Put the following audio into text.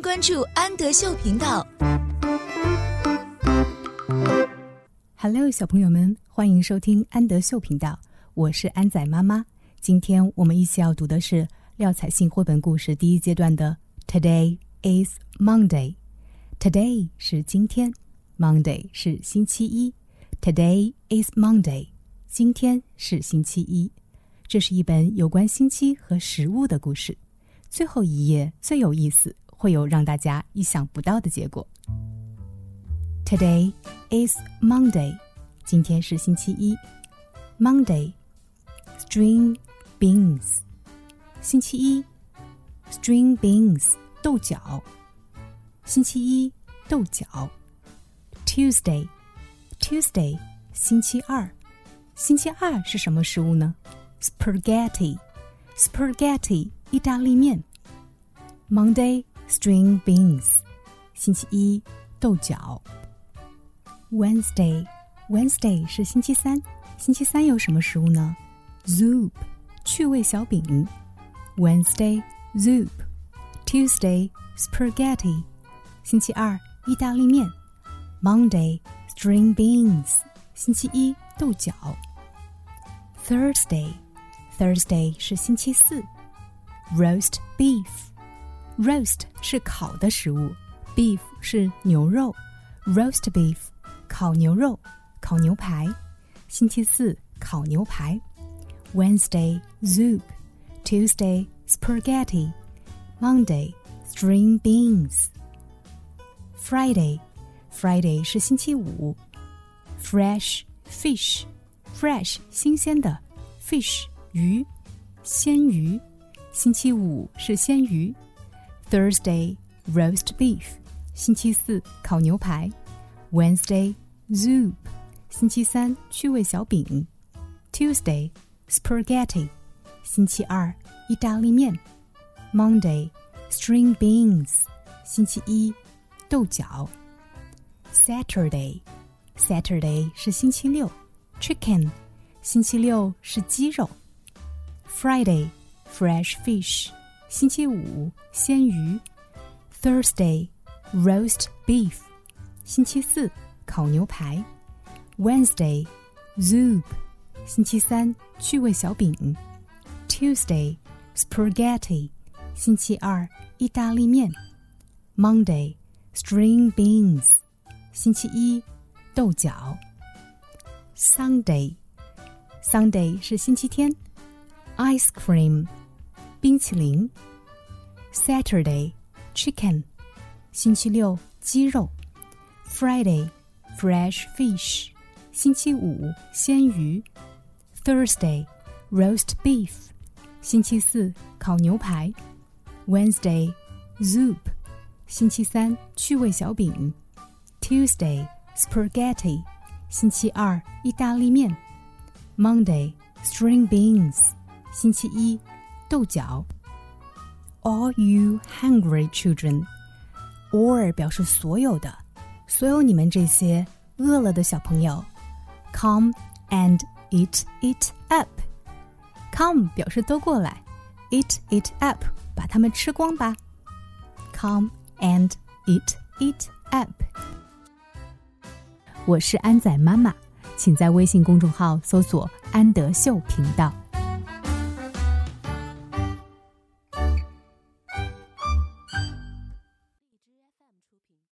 关注安德秀频道。Hello，小朋友们，欢迎收听安德秀频道，我是安仔妈妈。今天我们一起要读的是廖彩杏绘本故事第一阶段的 Today is Monday。Today 是今天，Monday 是星期一。Today is Monday，今天是星期一。这是一本有关星期和食物的故事。最后一页最有意思，会有让大家意想不到的结果。Today is Monday，今天是星期一。Monday，string beans，星期一。String beans，豆角。星期一，豆角。Tuesday，Tuesday，星期二。星期二是什么食物呢？spaghetti，spaghetti 意大利面。Monday string beans，星期一豆角。Wednesday，Wednesday 是星期三。星期三有什么食物呢？Soup，趣味小饼。Wednesday soup。Tuesday spaghetti，星期二意大利面。Monday string beans，星期一豆角。Thursday。Thursday 是星期四，roast beef，roast 是烤的食物，beef 是牛肉，roast beef 烤牛肉，烤牛排。星期四烤牛排，Wednesday soup，Tuesday spaghetti，Monday string beans。Friday，Friday 是星期五，fresh fish，fresh 新鲜的，fish。鱼，鲜鱼。星期五是鲜鱼。 Thursday roast beef。星期四烤牛排。Wednesday soup。星期三趣味小饼。Tuesday spaghetti。星期二意大利面。Monday string beans。星期一豆角。Saturday Saturday 是星期六。Chicken。星期六是鸡肉。Friday, fresh fish， 星期五鲜鱼。Thursday, roast beef，星期四烤牛排。Wednesday, soup，星期三趣味小饼。Tuesday, spaghetti，星期二意大利面。Monday, string beans，星期一豆角。Sunday, Sunday 是星期天。ice cream， 冰淇淋。Saturday, chicken，星期六鸡肉。Friday, fresh fish，星期五鲜鱼。Thursday, roast beef，星期四烤牛排。Wednesday, soup，星期三趣味小饼。Tuesday, spaghetti，星期二意大利面。Monday, string beans。星期一， 豆角。All you hungry children, all 表示所有的，所有你们这些饿了的小朋友，come and eat it up。Come 表示都过来，eat it up，把它们吃光吧。Come and eat it up。我是安仔妈妈，请在微信公众号搜索“安德秀频道”。